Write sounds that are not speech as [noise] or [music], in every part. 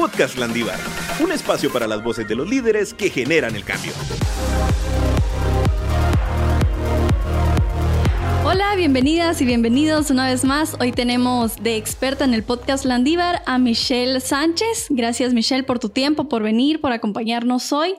Podcast Landívar, un espacio para las voces de los líderes que generan el cambio. Hola, bienvenidas y bienvenidos una vez más. Hoy tenemos de experta en el podcast Landívar a Michelle Sánchez. Gracias Michelle por tu tiempo, por venir, por acompañarnos hoy.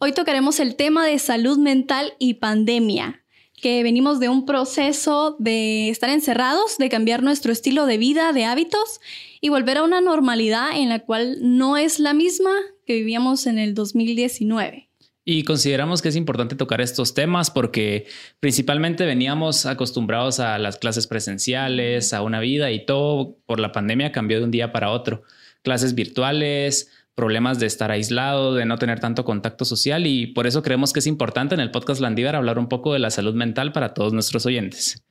Hoy tocaremos el tema de salud mental y pandemia que venimos de un proceso de estar encerrados, de cambiar nuestro estilo de vida, de hábitos y volver a una normalidad en la cual no es la misma que vivíamos en el 2019. Y consideramos que es importante tocar estos temas porque principalmente veníamos acostumbrados a las clases presenciales, a una vida y todo por la pandemia cambió de un día para otro. Clases virtuales, problemas de estar aislado, de no tener tanto contacto social y por eso creemos que es importante en el podcast Landívar hablar un poco de la salud mental para todos nuestros oyentes.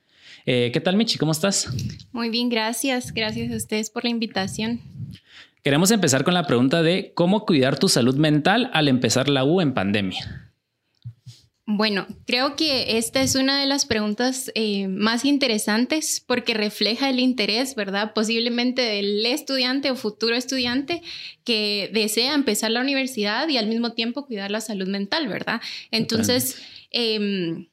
Eh, ¿Qué tal, Michi? ¿Cómo estás? Muy bien, gracias. Gracias a ustedes por la invitación. Queremos empezar con la pregunta de cómo cuidar tu salud mental al empezar la U en pandemia. Bueno, creo que esta es una de las preguntas eh, más interesantes porque refleja el interés, ¿verdad? Posiblemente del estudiante o futuro estudiante que desea empezar la universidad y al mismo tiempo cuidar la salud mental, ¿verdad? Entonces, em,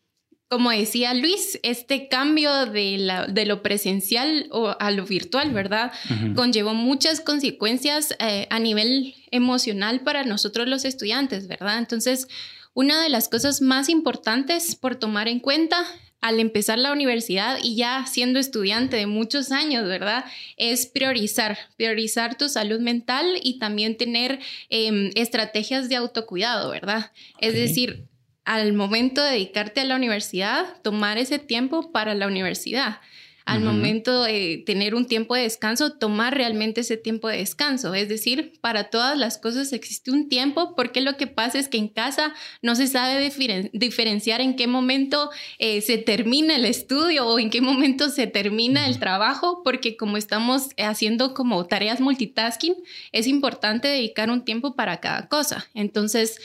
como decía Luis, este cambio de, lo presencial o a lo virtual, ¿verdad? Conllevó muchas consecuencias eh, a nivel emocional para nosotros los estudiantes, ¿verdad? Entonces, una de las cosas más importantes por tomar en cuenta al empezar la universidad y ya siendo estudiante de muchos años, ¿verdad? Es priorizar, priorizar tu salud mental y también tener em, estrategias de autocuidado, ¿verdad? Es decir, al momento de dedicarte a la universidad, tomar ese tiempo para la universidad al momento de tener un tiempo de descanso, tomar realmente ese tiempo de descanso. Es decir, para todas las cosas existe un tiempo, porque lo que pasa es que en casa no se sabe diferenciar en qué momento eh, se termina el estudio o en qué momento se termina el trabajo, porque como estamos haciendo como tareas multitasking, es importante dedicar un tiempo para cada cosa. Entonces,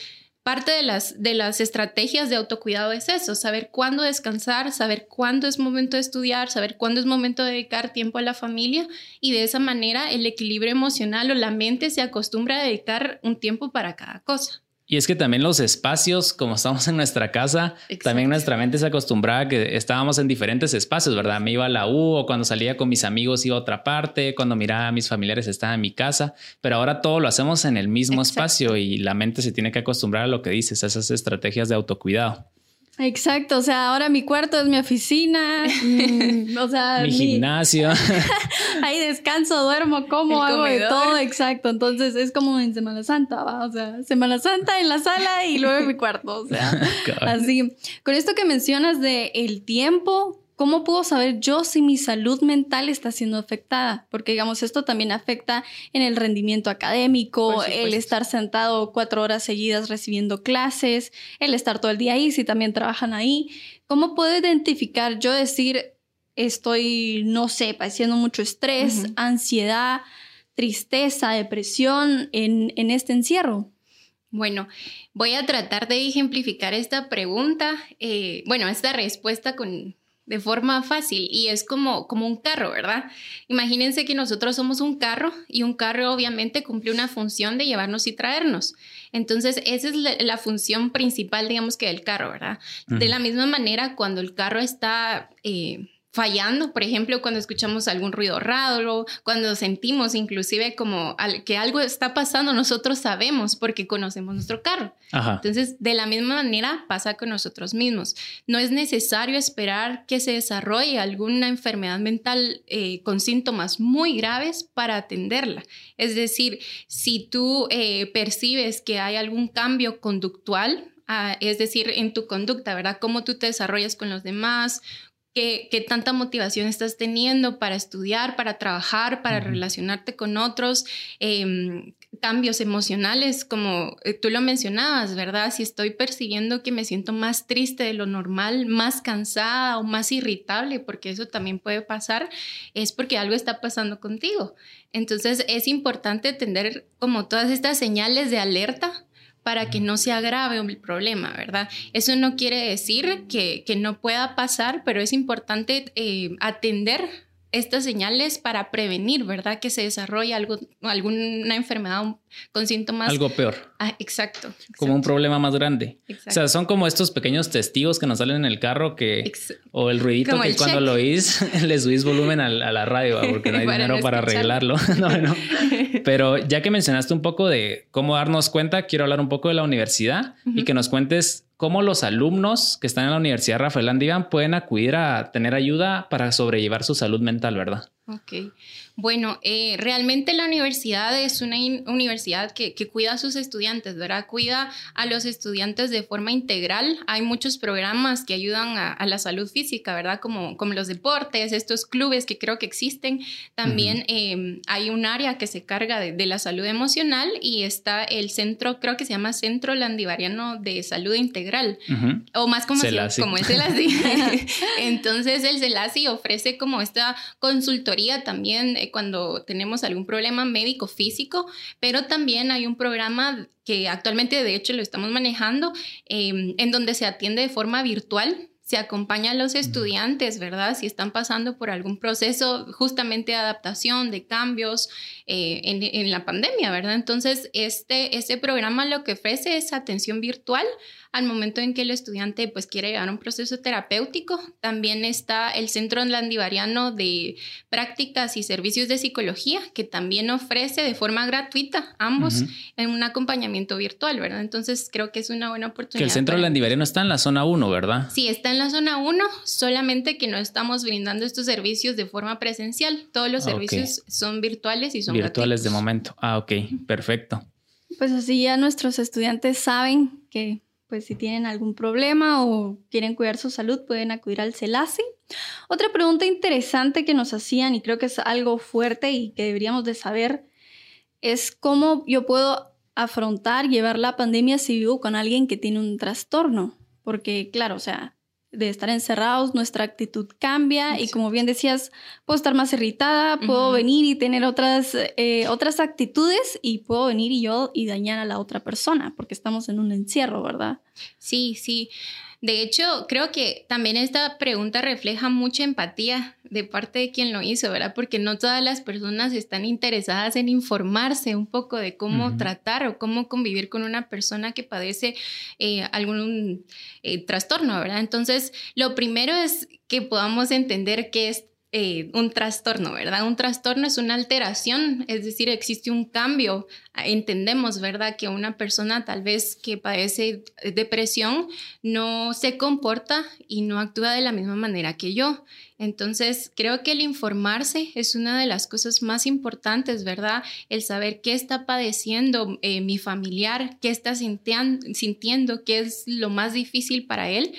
Parte de las, de las estrategias de autocuidado es eso, saber cuándo descansar, saber cuándo es momento de estudiar, saber cuándo es momento de dedicar tiempo a la familia y de esa manera el equilibrio emocional o la mente se acostumbra a dedicar un tiempo para cada cosa. Y es que también los espacios, como estamos en nuestra casa, también nuestra mente se acostumbraba a que estábamos en diferentes espacios, ¿verdad? Me iba a la U o cuando salía con mis amigos iba a otra parte, cuando miraba a mis familiares estaba en mi casa, pero ahora todo lo hacemos en el mismo espacio y la mente se tiene que acostumbrar a lo que dices, a esas estrategias de autocuidado. Exacto, o sea, ahora mi cuarto es mi oficina, mm, o sea, [laughs] mi, gimnasio. [laughs] ahí descanso, duermo, como, hago de todo, exacto. Entonces es como en Semana Santa, ¿va? o sea, Semana Santa en la sala y luego en mi cuarto, o sea, [laughs] así. Con esto que mencionas de el tiempo, ¿Cómo puedo saber yo si mi salud mental está siendo afectada? Porque, digamos, esto también afecta en el rendimiento académico, el estar sentado cuatro horas seguidas recibiendo clases, el estar todo el día ahí, si también trabajan ahí. ¿Cómo puedo identificar yo decir, estoy, no sé, padeciendo mucho estrés, ansiedad, tristeza, depresión en, en este encierro? Bueno, voy a tratar de ejemplificar esta pregunta, eh, bueno, esta respuesta con de forma fácil y es como, como un carro, ¿verdad? Imagínense que nosotros somos un carro y un carro obviamente cumple una función de llevarnos y traernos. Entonces, esa es la, función principal, digamos que del carro, ¿verdad? De la misma manera, cuando el carro está... Eh, fallando, por ejemplo, cuando escuchamos algún ruido raro, cuando sentimos inclusive como que algo está pasando, nosotros sabemos porque conocemos nuestro carro. Entonces, de la misma manera pasa con nosotros mismos. No es necesario esperar que se desarrolle alguna enfermedad mental eh, con síntomas muy graves para atenderla. Es decir, si tú eh, percibes que hay algún cambio conductual, ah, es decir, en tu conducta, ¿verdad? Cómo tú te desarrollas con los demás, qué, tanta motivación estás teniendo para estudiar, para trabajar, para relacionarte con otros, em, cambios emocionales, como eh, tú lo mencionabas, ¿verdad? Si estoy percibiendo que me siento más triste de lo normal, más cansada o más irritable, porque eso también puede pasar, es porque algo está pasando contigo. Entonces es importante tener como todas estas señales de alerta para que no se agrave el problema, ¿verdad? Eso no quiere decir que, no pueda pasar, pero es importante eh, atender estas señales para prevenir, ¿verdad? Que se desarrolle algo, alguna enfermedad con síntomas. Algo peor. Ah, exacto, Como un problema más grande. O sea, son como estos pequeños testigos que nos salen en el carro que. o el ruidito que cuando lo oís, [laughs] le subís volumen a, la radio, porque no hay [laughs] dinero para arreglarlo. [laughs] no, Pero ya que mencionaste un poco de cómo darnos cuenta, quiero hablar un poco de la universidad y que nos cuentes cómo los alumnos que están en la Universidad Rafael Andiván pueden acudir a tener ayuda para sobrellevar su salud mental, ¿verdad? Ok. Bueno, eh, realmente la universidad es una universidad que, cuida a sus estudiantes, ¿verdad? Cuida a los estudiantes de forma integral. Hay muchos programas que ayudan a, la salud física, ¿verdad? Como, como los deportes, estos clubes que creo que existen. También em, hay un área que se carga de, la salud emocional y está el centro, creo que se llama Centro Landivariano de Salud Integral, o más como, como el CELASI. [laughs] Entonces el CELASI ofrece como esta consultoría también eh, cuando tenemos algún problema médico físico, pero también hay un programa que actualmente de hecho lo estamos manejando em, en donde se atiende de forma virtual se acompaña a los estudiantes, ¿verdad? Si están pasando por algún proceso justamente de adaptación, de cambios eh, en, la pandemia, ¿verdad? Entonces, este, este programa lo que ofrece es atención virtual al momento en que el estudiante pues quiere llegar a un proceso terapéutico. También está el Centro Landivariano de Prácticas y Servicios de Psicología, que también ofrece de forma gratuita ambos en un acompañamiento virtual, ¿verdad? Entonces creo que es una buena oportunidad. Que el Centro Landivariano está en la zona 1, ¿verdad? Sí, está en la zona 1, solamente que no estamos brindando estos servicios de forma presencial. Todos los servicios son virtuales y son virtuales de momento. Ah, ok, perfecto. Pues así ya nuestros estudiantes saben que pues si tienen algún problema o quieren cuidar su salud, pueden acudir al CELASI. Otra pregunta interesante que nos hacían y creo que es algo fuerte y que deberíamos de saber es cómo yo puedo afrontar, llevar la pandemia si vivo con alguien que tiene un trastorno. Porque claro, o sea, de estar encerrados, nuestra actitud cambia y como bien decías, puedo estar más irritada, puedo venir y tener otras, eh, otras actitudes y puedo venir y yo y dañar a la otra persona porque estamos en un encierro, ¿verdad? Sí, sí. De hecho, creo que también esta pregunta refleja mucha empatía de parte de quien lo hizo, ¿verdad? Porque no todas las personas están interesadas en informarse un poco de cómo tratar o cómo convivir con una persona que padece eh, algún eh, trastorno, ¿verdad? Entonces, lo primero es que podamos entender qué es eh, un trastorno, ¿verdad? Un trastorno es una alteración, es decir, existe un cambio. Entendemos, ¿verdad? Que una persona tal vez que padece depresión no se comporta y no actúa de la misma manera que yo. Entonces, creo que el informarse es una de las cosas más importantes, ¿verdad? El saber qué está padeciendo eh, mi familiar, qué está sintiendo, qué es lo más difícil para él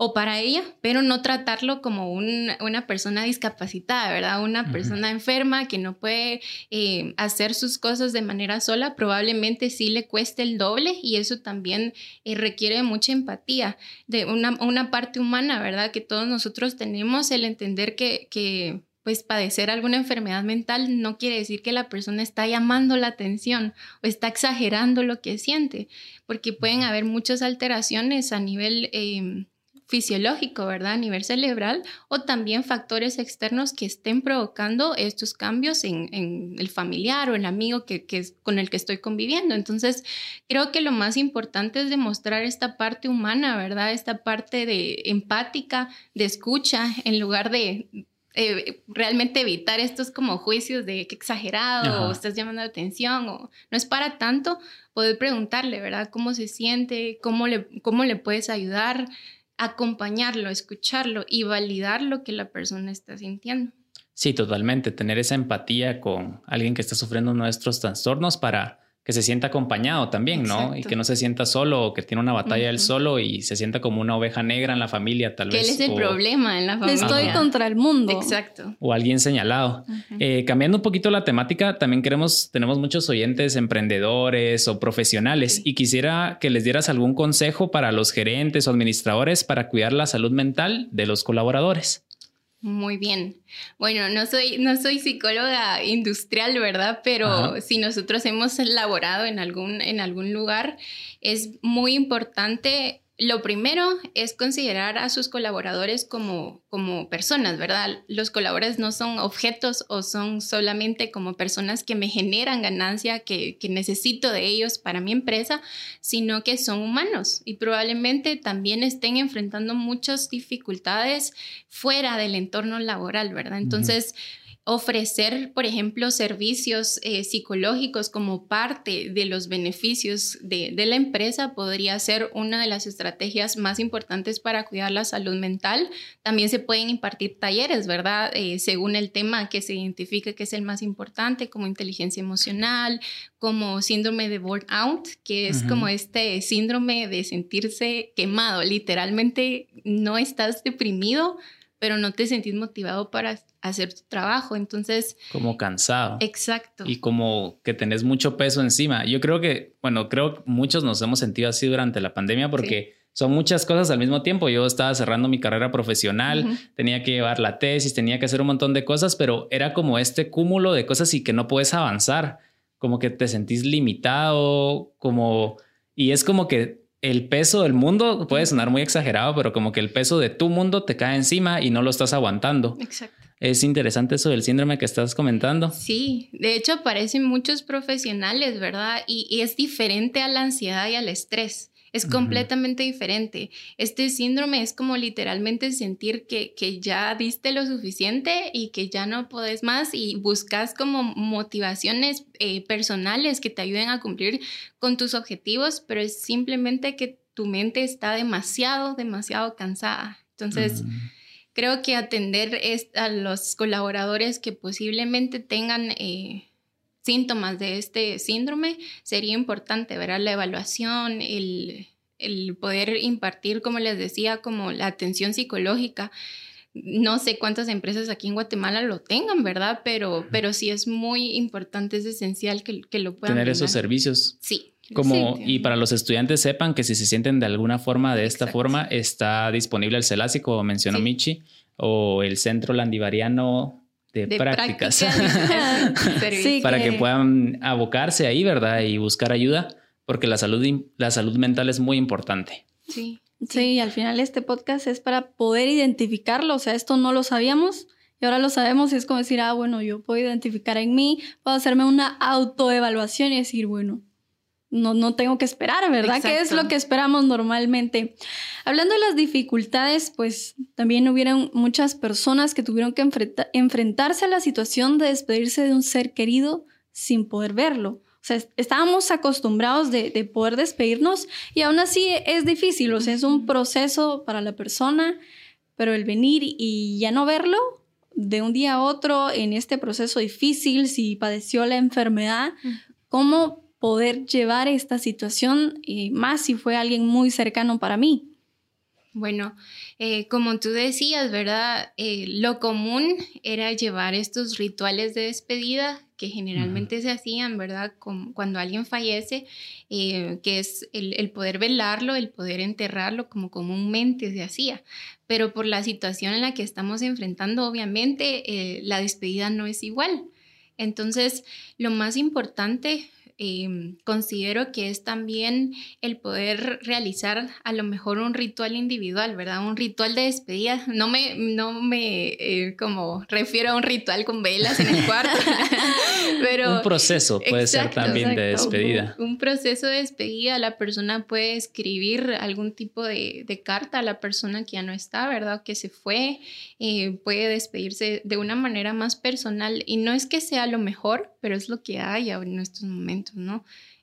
o para ella, pero no tratarlo como una persona discapacitada, ¿verdad? Una persona enferma que no puede eh, hacer sus cosas de manera sola, probablemente sí le cueste el doble y eso también eh, requiere mucha empatía, de una, una, parte humana, ¿verdad? Que todos nosotros tenemos el entender que, que pues padecer alguna enfermedad mental no quiere decir que la persona está llamando la atención o está exagerando lo que siente, porque pueden haber muchas alteraciones a nivel em, fisiológico, ¿verdad? A nivel cerebral o también factores externos que estén provocando estos cambios en, el familiar o el amigo que, con el que estoy conviviendo. Entonces, creo que lo más importante es demostrar esta parte humana, ¿verdad? Esta parte de empática, de escucha, en lugar de eh, realmente evitar estos como juicios de que exagerado o estás llamando la atención o no es para tanto, poder preguntarle, ¿verdad? ¿Cómo se siente? ¿Cómo le, cómo le puedes ayudar? Acompañarlo, escucharlo y validar lo que la persona está sintiendo. Sí, totalmente. Tener esa empatía con alguien que está sufriendo nuestros trastornos para que se sienta acompañado también, ¿no? Y que no se sienta solo o que tiene una batalla él solo y se sienta como una oveja negra en la familia, tal vez. Que él es el problema en la familia. Estoy contra el mundo. Exacto. O alguien señalado. Eh, cambiando un poquito la temática, también queremos, tenemos muchos oyentes emprendedores o profesionales y quisiera que les dieras algún consejo para los gerentes o administradores para cuidar la salud mental de los colaboradores. Muy bien. Bueno, no soy, no soy psicóloga industrial, ¿verdad? Pero si nosotros hemos elaborado en algún, en algún lugar, es muy importante lo primero es considerar a sus colaboradores como, como personas, ¿verdad? Los colaboradores no son objetos o son solamente como personas que me generan ganancia, que, que necesito de ellos para mi empresa, sino que son humanos y probablemente también estén enfrentando muchas dificultades fuera del entorno laboral, ¿verdad? Entonces, ofrecer, por ejemplo, servicios eh, psicológicos como parte de los beneficios de, la empresa podría ser una de las estrategias más importantes para cuidar la salud mental. También se pueden impartir talleres, ¿verdad? Eh, según el tema que se identifique que es el más importante, como inteligencia emocional, como síndrome de burnout, que es como este síndrome de sentirse quemado. Literalmente no estás deprimido, pero no te sentís motivado para hacer tu trabajo. Entonces... Como cansado. Exacto. Y como que tenés mucho peso encima. Yo creo que, bueno, creo que muchos nos hemos sentido así durante la pandemia porque... Son muchas cosas al mismo tiempo. Yo estaba cerrando mi carrera profesional, tenía que llevar la tesis, tenía que hacer un montón de cosas, pero era como este cúmulo de cosas y que no puedes avanzar, como que te sentís limitado, como... Y es como que el peso del mundo puede sonar muy exagerado, pero como que el peso de tu mundo te cae encima y no lo estás aguantando. Exacto. Es interesante eso del síndrome que estás comentando. Sí, de hecho aparecen muchos profesionales, ¿verdad? Y, es diferente a la ansiedad y al estrés. Es completamente diferente. Este síndrome es como literalmente sentir que, que, ya diste lo suficiente y que ya no podés más y buscas como motivaciones eh, personales que te ayuden a cumplir con tus objetivos, pero es simplemente que tu mente está demasiado, demasiado cansada. Entonces, creo que atender a los colaboradores que posiblemente tengan... Eh, síntomas de este síndrome, sería importante ver la evaluación, el, poder impartir, como les decía, como la atención psicológica. No sé cuántas empresas aquí en Guatemala lo tengan, ¿verdad? Pero, pero sí es muy importante, es esencial que, que lo puedan tener esos servicios. Sí. Como, y para los estudiantes sepan que si se sienten de alguna forma de esta forma, está disponible el CELASI, como mencionó Michi, o el Centro Landivariano de, prácticas, [laughs] para que... puedan abocarse ahí, ¿verdad? Y buscar ayuda, porque la salud, la salud mental es muy importante. Sí. Sí, al final este podcast es para poder identificarlo, o sea, esto no lo sabíamos y ahora lo sabemos y es como decir, ah, bueno, yo puedo identificar en mí, puedo hacerme una autoevaluación y decir, bueno, no, no tengo que esperar, ¿verdad? ¿Qué es lo que esperamos normalmente? Hablando de las dificultades, pues también hubieron muchas personas que tuvieron que enfrentarse a la situación de despedirse de un ser querido sin poder verlo. O sea, estábamos acostumbrados de, de poder despedirnos y aún así es difícil, o sea, es un proceso para la persona, pero el venir y ya no verlo de un día a otro en este proceso difícil, si padeció la enfermedad, ¿cómo poder llevar esta situación, y más si fue alguien muy cercano para mí. Bueno, eh, como tú decías, ¿verdad? Eh, lo común era llevar estos rituales de despedida que generalmente se hacían, ¿verdad? cuando alguien fallece, eh, que es el, el, poder velarlo, el poder enterrarlo, como comúnmente se hacía. Pero por la situación en la que estamos enfrentando, obviamente, la despedida no es igual. Entonces, lo más importante Em, considero que es también el poder realizar a lo mejor un ritual individual, ¿verdad? Un ritual de despedida. No me, no me eh, como refiero a un ritual con velas en el cuarto, [laughs] pero... Un proceso puede ser también de despedida. Un, proceso de despedida, la persona puede escribir algún tipo de, de, carta a la persona que ya no está, ¿verdad? Que se fue, eh, puede despedirse de una manera más personal y no es que sea lo mejor, pero es lo que hay en estos momentos.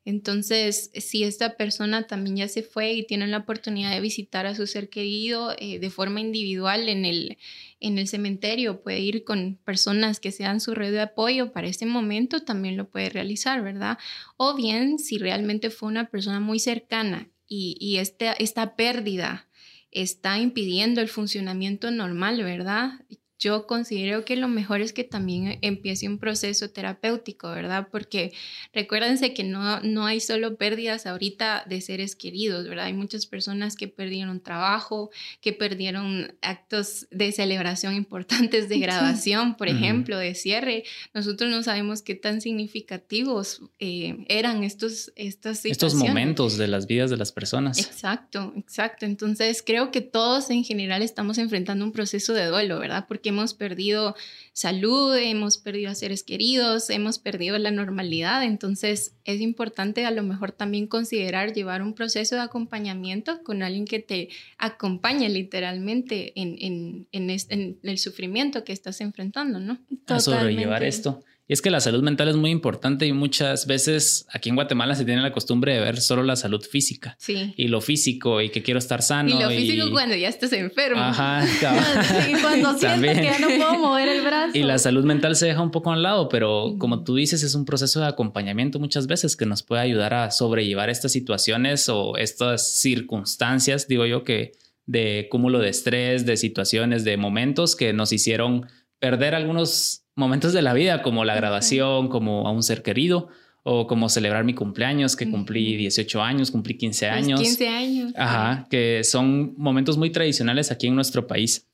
Entonces, si esta persona también ya se fue y tiene la oportunidad de visitar a su ser querido eh, de forma individual en el, en el cementerio, puede ir con personas que sean su red de apoyo para ese momento, también lo puede realizar, ¿verdad? O bien, si realmente fue una persona muy cercana y, y esta, esta pérdida está impidiendo el funcionamiento normal, ¿verdad? Yo considero que lo mejor es que también empiece un proceso terapéutico, ¿verdad? Porque recuérdense que no, no hay solo pérdidas ahorita de seres queridos, ¿verdad? Hay muchas personas que perdieron trabajo, que perdieron actos de celebración [laughs] importantes de graduación, por ejemplo, de cierre. Nosotros no sabemos qué tan significativos eh, eran estos, estas Estos momentos de las vidas de las personas. Exacto, exacto. Entonces creo que todos en general estamos enfrentando un proceso de duelo, ¿verdad? Porque hemos perdido salud, hemos perdido a seres queridos, hemos perdido la normalidad. Entonces es importante a lo mejor también considerar llevar un proceso de acompañamiento con alguien que te acompañe literalmente en, en, el sufrimiento que estás enfrentando, ¿no? A sobrellevar esto. Y es que la salud mental es muy importante y muchas veces aquí en Guatemala se tiene la costumbre de ver solo la salud física. Sí. Y lo físico y que quiero estar sano. Y lo físico cuando ya estás enfermo. Ajá. [laughs] y cuando siento que ya no puedo mover el brazo. Y la salud mental se deja un poco a un lado, pero como tú dices, es un proceso de acompañamiento muchas veces que nos puede ayudar a sobrellevar estas situaciones o estas circunstancias, digo yo, que de cúmulo de estrés, de situaciones, de momentos que nos hicieron perder algunos momentos de la vida, como la graduación, como a un ser querido, o como celebrar mi cumpleaños, que cumplí 18 años, cumplí 15 años. 15 años. Ajá, que son momentos muy tradicionales aquí en nuestro país.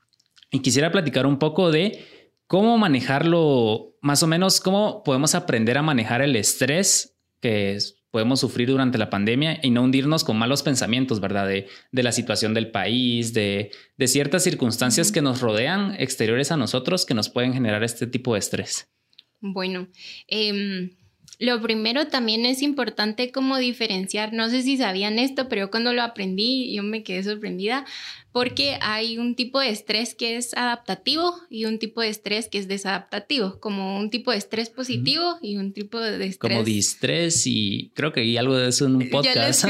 Y quisiera platicar un poco de cómo manejarlo, más o menos, cómo podemos aprender a manejar el estrés, que es podemos sufrir durante la pandemia y no hundirnos con malos pensamientos, ¿verdad? De, la situación del país, de, ciertas circunstancias que nos rodean exteriores a nosotros que nos pueden generar este tipo de estrés. Bueno, em, lo primero también es importante como diferenciar, no sé si sabían esto, pero cuando lo aprendí yo me quedé sorprendida porque hay un tipo de estrés que es adaptativo y un tipo de estrés que es desadaptativo, como un tipo de estrés positivo y un tipo de estrés. Como distrés y creo que hay algo de eso en un [laughs] podcast.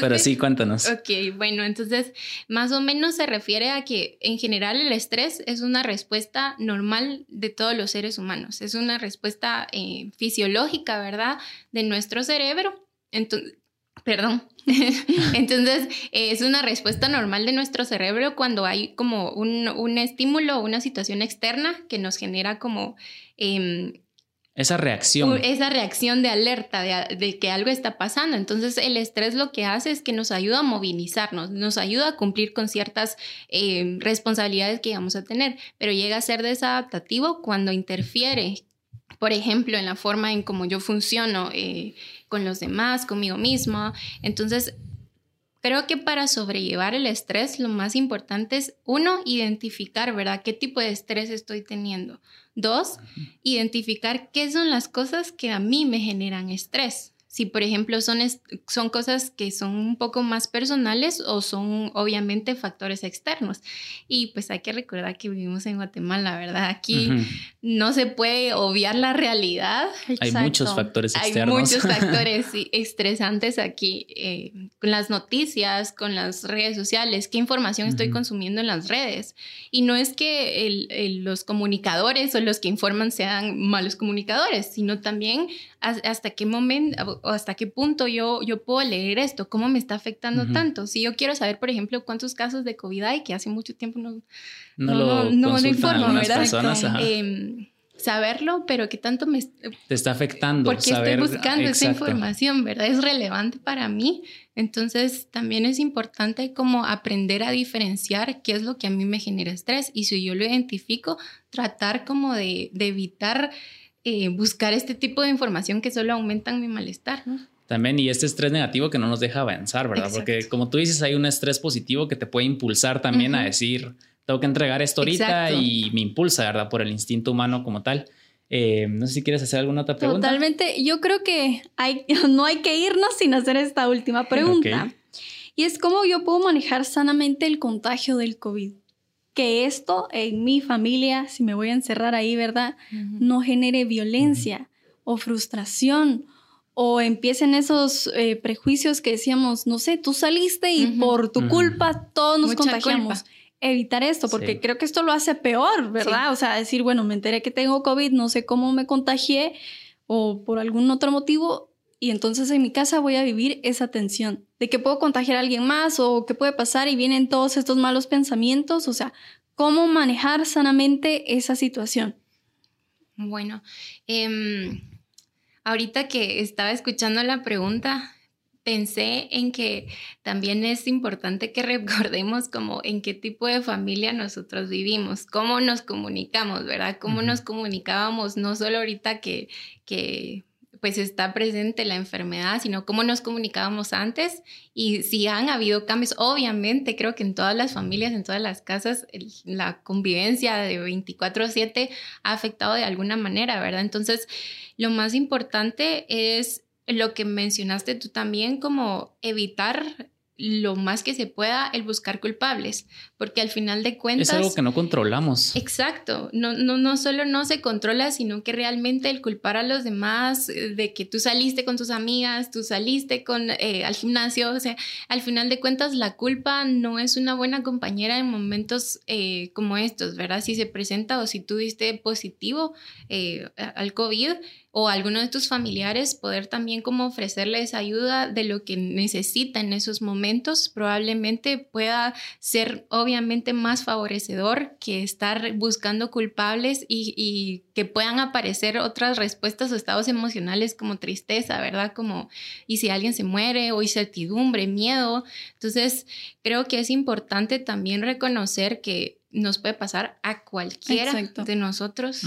Pero sí, cuéntanos. Ok, bueno, entonces más o menos se refiere a que en general el estrés es una respuesta normal de todos los seres humanos, es una respuesta eh, fisiológica, ¿verdad? De nuestro cerebro. Entonces, Perdón. [laughs] Entonces, es una respuesta normal de nuestro cerebro cuando hay como un, un estímulo o una situación externa que nos genera como... Em, esa reacción. Esa reacción de alerta de, que algo está pasando. Entonces el estrés lo que hace es que nos ayuda a movilizarnos, nos ayuda a cumplir con ciertas em, responsabilidades que vamos a tener, pero llega a ser desadaptativo cuando interfiere, por ejemplo, en la forma en cómo yo funciono. Eh, con los demás, conmigo mismo. Entonces, creo que para sobrellevar el estrés, lo más importante es, uno, identificar, ¿verdad? ¿Qué tipo de estrés estoy teniendo? Dos, identificar qué son las cosas que a mí me generan estrés si por ejemplo son, son cosas que son un poco más personales o son obviamente factores externos. Y pues hay que recordar que vivimos en Guatemala, ¿verdad? Aquí no se puede obviar la realidad. Hay muchos factores externos. Hay muchos [laughs] factores estresantes aquí, eh, con las noticias, con las redes sociales, qué información estoy consumiendo en las redes. Y no es que los comunicadores o los que informan sean malos comunicadores, sino también hasta qué momento o hasta qué punto yo, yo puedo leer esto, cómo me está afectando tanto. Si yo quiero saber, por ejemplo, cuántos casos de COVID hay, que hace mucho tiempo no, no, lo no, informo, ¿verdad? Em, saberlo, pero qué tanto me te está afectando. Porque estoy buscando esa información, ¿verdad? Es relevante para mí. Entonces, también es importante como aprender a diferenciar qué es lo que a mí me genera estrés y si yo lo identifico, tratar como de, de evitar eh, buscar este tipo de información que solo aumentan mi malestar, ¿no? También, y este estrés negativo que no nos deja avanzar, ¿verdad? Porque como tú dices, hay un estrés positivo que te puede impulsar también a decir, tengo que entregar esto ahorita y me impulsa, ¿verdad? Por el instinto humano como tal. Eh, no sé si quieres hacer alguna otra pregunta. Totalmente. Yo creo que hay, [laughs] no hay que irnos sin hacer esta última pregunta. Y es cómo yo puedo manejar sanamente el contagio del COVID que esto en mi familia, si me voy a encerrar ahí, ¿verdad? No genere violencia o frustración o empiecen esos eh, prejuicios que decíamos, no sé, tú saliste y por tu culpa todos nos contagiamos. Evitar esto, porque creo que esto lo hace peor, ¿verdad? O sea, decir, bueno, me enteré que tengo COVID, no sé cómo me contagié o por algún otro motivo, y entonces en mi casa voy a vivir esa tensión de que puedo contagiar a alguien más o qué puede pasar y vienen todos estos malos pensamientos, o sea, cómo manejar sanamente esa situación. Bueno, em, ahorita que estaba escuchando la pregunta, pensé en que también es importante que recordemos como en qué tipo de familia nosotros vivimos, cómo nos comunicamos, ¿verdad? Cómo nos comunicábamos, no solo ahorita que, que pues está presente la enfermedad, sino cómo nos comunicábamos antes y si han habido cambios. Obviamente, creo que en todas las familias, en todas las casas, la convivencia de 24/7 ha afectado de alguna manera, ¿verdad? Entonces, lo más importante es lo que mencionaste tú también, como evitar lo más que se pueda el buscar culpables, porque al final de cuentas... Es algo que no controlamos. Exacto, no, no, no solo no se controla, sino que realmente el culpar a los demás eh, de que tú saliste con tus amigas, tú saliste con, eh, al gimnasio, o sea, al final de cuentas la culpa no es una buena compañera en momentos eh, como estos, ¿verdad? Si se presenta o si tú diste positivo al COVID, o alguno de tus familiares, poder también como ofrecerles ayuda de lo que necesita en esos momentos, probablemente pueda ser obviamente más favorecedor que estar buscando culpables y, que puedan aparecer otras respuestas o estados emocionales como tristeza, ¿verdad? Como, y si alguien se muere o incertidumbre, miedo. Entonces, creo que es importante también reconocer que nos puede pasar a cualquiera de nosotros,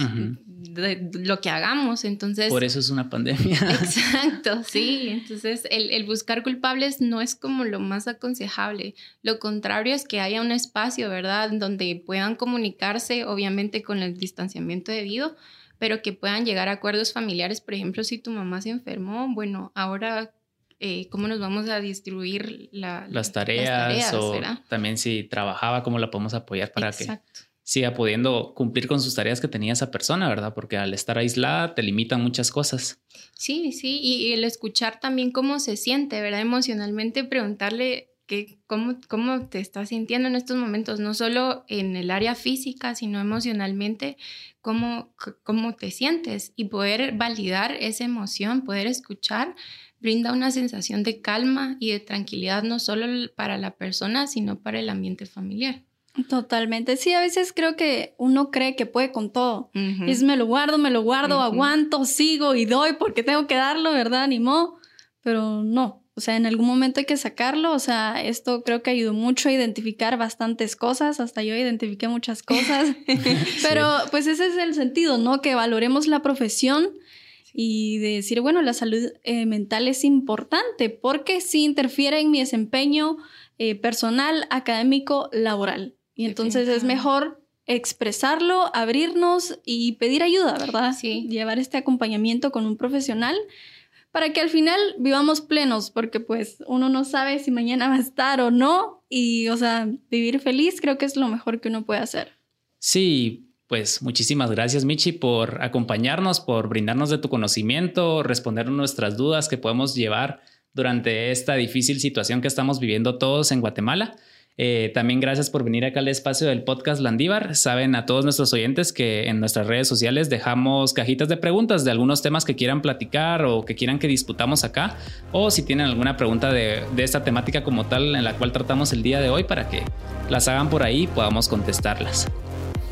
de lo que hagamos. Entonces. Por eso es una pandemia. [laughs] [laughs] Exacto, sí. Entonces, el, buscar culpables no es como lo más aconsejable. Lo contrario es que haya un espacio, ¿verdad?, donde puedan comunicarse, obviamente con el distanciamiento debido, pero que puedan llegar a acuerdos familiares. Por ejemplo, si tu mamá se enfermó, bueno, ahora eh, cómo nos vamos a distribuir las, tareas, o también si trabajaba, cómo la podemos apoyar para que siga pudiendo cumplir con sus tareas que tenía esa persona, ¿verdad? Porque al estar aislada te limitan muchas cosas. Sí, sí, y, el escuchar también cómo se siente, ¿verdad? Emocionalmente, preguntarle que, cómo, cómo te estás sintiendo en estos momentos, no solo en el área física, sino emocionalmente, cómo, cómo te sientes y poder validar esa emoción, poder escuchar brinda una sensación de calma y de tranquilidad no solo para la persona, sino para el ambiente familiar. Totalmente. Sí, a veces creo que uno cree que puede con todo. Es me lo guardo, me lo guardo, aguanto, sigo y doy porque tengo que darlo, ¿verdad? Ni Pero no. O sea, en algún momento hay que sacarlo. O sea, esto creo que ayudó mucho a identificar bastantes cosas. Hasta yo identifiqué muchas cosas. [laughs] [laughs] Pero pues ese es el sentido, ¿no? Que valoremos la profesión y de decir, bueno, la salud eh, mental es importante porque sí interfiere en mi desempeño eh, personal, académico, laboral. Y entonces es mejor expresarlo, abrirnos y pedir ayuda, ¿verdad? Sí. Llevar este acompañamiento con un profesional para que al final vivamos plenos, porque pues uno no sabe si mañana va a estar o no, y o sea, vivir feliz creo que es lo mejor que uno puede hacer. Sí, pues muchísimas gracias, Michi, por acompañarnos, por brindarnos de tu conocimiento, responder nuestras dudas que podemos llevar durante esta difícil situación que estamos viviendo todos en Guatemala. Eh, también gracias por venir acá al espacio del podcast Landívar. Saben a todos nuestros oyentes que en nuestras redes sociales dejamos cajitas de preguntas de algunos temas que quieran platicar o que quieran que disputamos acá. O si tienen alguna pregunta de, de esta temática como tal en la cual tratamos el día de hoy para que las hagan por ahí y podamos contestarlas.